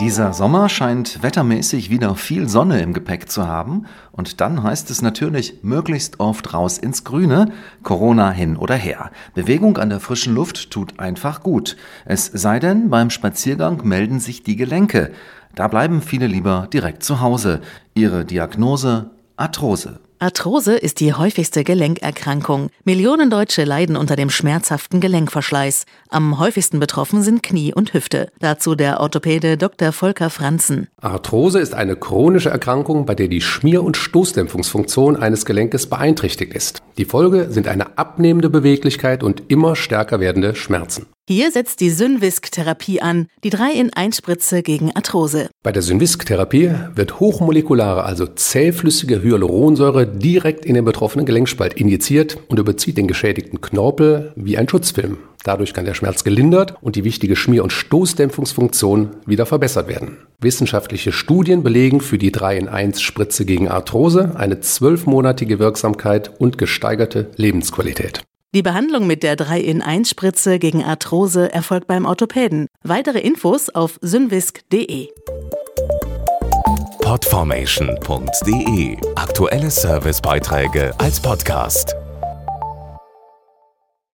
Dieser Sommer scheint wettermäßig wieder viel Sonne im Gepäck zu haben und dann heißt es natürlich möglichst oft raus ins Grüne, Corona hin oder her. Bewegung an der frischen Luft tut einfach gut. Es sei denn, beim Spaziergang melden sich die Gelenke. Da bleiben viele lieber direkt zu Hause. Ihre Diagnose Arthrose. Arthrose ist die häufigste Gelenkerkrankung. Millionen Deutsche leiden unter dem schmerzhaften Gelenkverschleiß. Am häufigsten betroffen sind Knie und Hüfte. Dazu der Orthopäde Dr. Volker Franzen. Arthrose ist eine chronische Erkrankung, bei der die Schmier- und Stoßdämpfungsfunktion eines Gelenkes beeinträchtigt ist. Die Folge sind eine abnehmende Beweglichkeit und immer stärker werdende Schmerzen. Hier setzt die Synvisk-Therapie an, die 3-in-1-Spritze gegen Arthrose. Bei der Synvisk-Therapie wird hochmolekulare, also zähflüssige Hyaluronsäure direkt in den betroffenen Gelenkspalt injiziert und überzieht den geschädigten Knorpel wie ein Schutzfilm. Dadurch kann der Schmerz gelindert und die wichtige Schmier- und Stoßdämpfungsfunktion wieder verbessert werden. Wissenschaftliche Studien belegen für die 3-in-1-Spritze gegen Arthrose eine zwölfmonatige Wirksamkeit und gesteigerte Lebensqualität. Die Behandlung mit der 3-in-1-Spritze gegen Arthrose erfolgt beim Orthopäden. Weitere Infos auf synvisk.de. Podformation.de Aktuelle Servicebeiträge als Podcast.